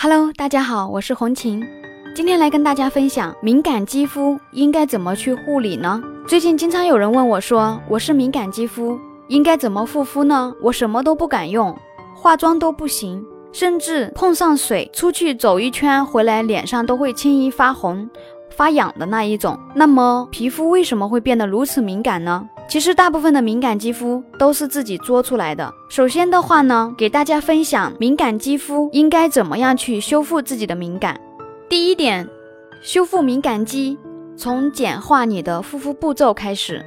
Hello，大家好，我是红琴，今天来跟大家分享敏感肌肤应该怎么去护理呢？最近经常有人问我说，我是敏感肌肤，应该怎么护肤呢？我什么都不敢用，化妆都不行，甚至碰上水，出去走一圈回来，脸上都会轻易发红、发痒的那一种。那么皮肤为什么会变得如此敏感呢？其实大部分的敏感肌肤都是自己作出来的。首先的话呢，给大家分享敏感肌肤应该怎么样去修复自己的敏感。第一点，修复敏感肌，从简化你的护肤步骤开始。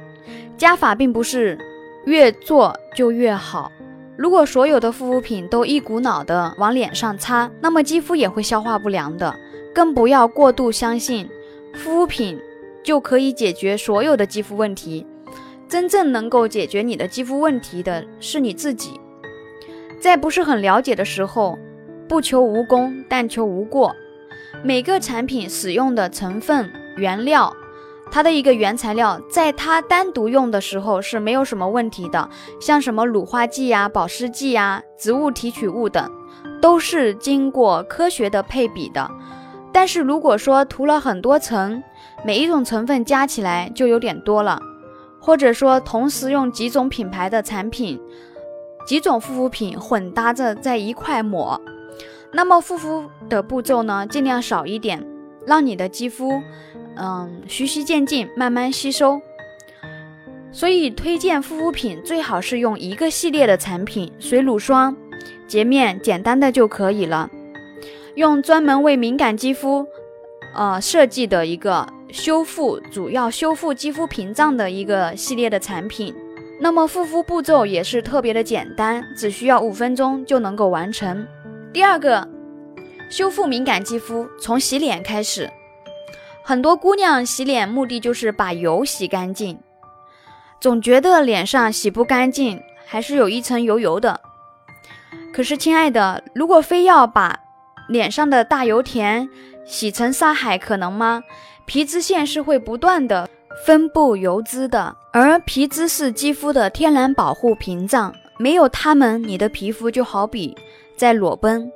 加法并不是越做就越好。如果所有的护肤品都一股脑的往脸上擦，那么肌肤也会消化不良的。更不要过度相信护肤品就可以解决所有的肌肤问题。真正能够解决你的肌肤问题的是你自己。在不是很了解的时候，不求无功，但求无过。每个产品使用的成分、原料，它的一个原材料，在它单独用的时候是没有什么问题的。像什么乳化剂呀、保湿剂呀、植物提取物等，都是经过科学的配比的。但是如果说涂了很多层，每一种成分加起来就有点多了。或者说，同时用几种品牌的产品、几种护肤品混搭着在一块抹，那么护肤的步骤呢，尽量少一点，让你的肌肤，嗯，循序渐进，慢慢吸收。所以推荐护肤品最好是用一个系列的产品，水乳霜、洁面，简单的就可以了。用专门为敏感肌肤，呃，设计的一个。修复主要修复肌肤屏障的一个系列的产品，那么护肤步骤也是特别的简单，只需要五分钟就能够完成。第二个，修复敏感肌肤从洗脸开始，很多姑娘洗脸目的就是把油洗干净，总觉得脸上洗不干净，还是有一层油油的。可是亲爱的，如果非要把脸上的大油田洗成沙海，可能吗？皮脂腺是会不断的分布油脂的，而皮脂是肌肤的天然保护屏障，没有它们，你的皮肤就好比在裸奔。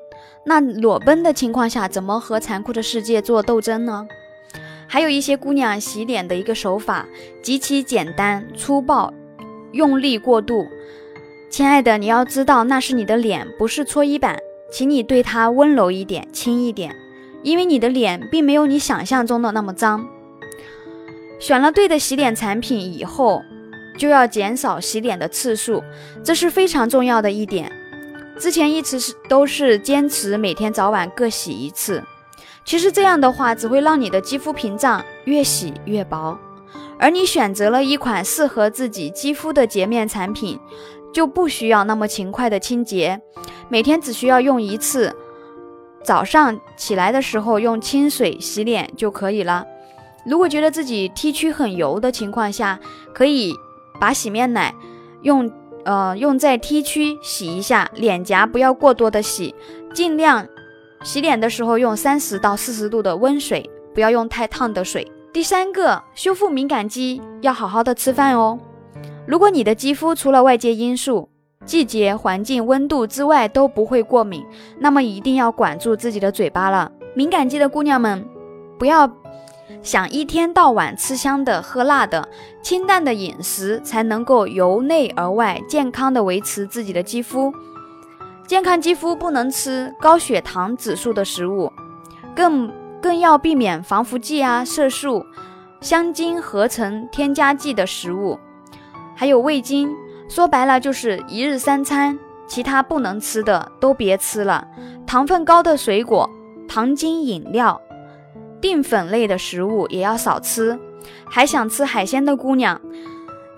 那裸奔的情况下，怎么和残酷的世界做斗争呢？还有一些姑娘洗脸的一个手法极其简单粗暴，用力过度。亲爱的，你要知道那是你的脸，不是搓衣板，请你对它温柔一点，轻一点。因为你的脸并没有你想象中的那么脏。选了对的洗脸产品以后，就要减少洗脸的次数，这是非常重要的一点。之前一直是都是坚持每天早晚各洗一次，其实这样的话只会让你的肌肤屏障越洗越薄。而你选择了一款适合自己肌肤的洁面产品，就不需要那么勤快的清洁，每天只需要用一次。早上起来的时候用清水洗脸就可以了。如果觉得自己 T 区很油的情况下，可以把洗面奶用呃用在 T 区洗一下，脸颊不要过多的洗，尽量洗脸的时候用三十到四十度的温水，不要用太烫的水。第三个，修复敏感肌要好好的吃饭哦。如果你的肌肤除了外界因素，季节、环境、温度之外都不会过敏，那么一定要管住自己的嘴巴了。敏感肌的姑娘们，不要想一天到晚吃香的、喝辣的，清淡的饮食才能够由内而外健康的维持自己的肌肤。健康肌肤不能吃高血糖指数的食物，更更要避免防腐剂啊、色素、香精合成添加剂的食物，还有味精。说白了就是一日三餐，其他不能吃的都别吃了。糖分高的水果、糖精饮料、淀粉类的食物也要少吃。还想吃海鲜的姑娘，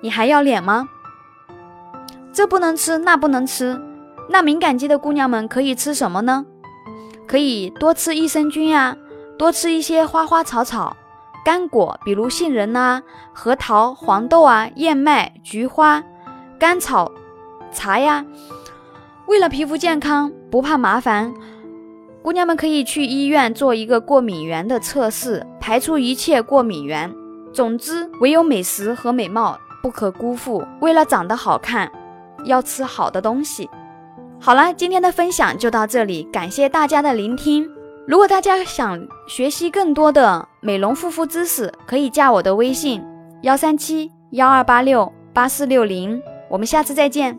你还要脸吗？这不能吃，那不能吃。那敏感肌的姑娘们可以吃什么呢？可以多吃益生菌呀，多吃一些花花草草、干果，比如杏仁啊、核桃、黄豆啊、燕麦、菊花。甘草茶呀，为了皮肤健康，不怕麻烦，姑娘们可以去医院做一个过敏源的测试，排除一切过敏源。总之，唯有美食和美貌不可辜负。为了长得好看，要吃好的东西。好了，今天的分享就到这里，感谢大家的聆听。如果大家想学习更多的美容护肤知识，可以加我的微信：幺三七幺二八六八四六零。我们下次再见。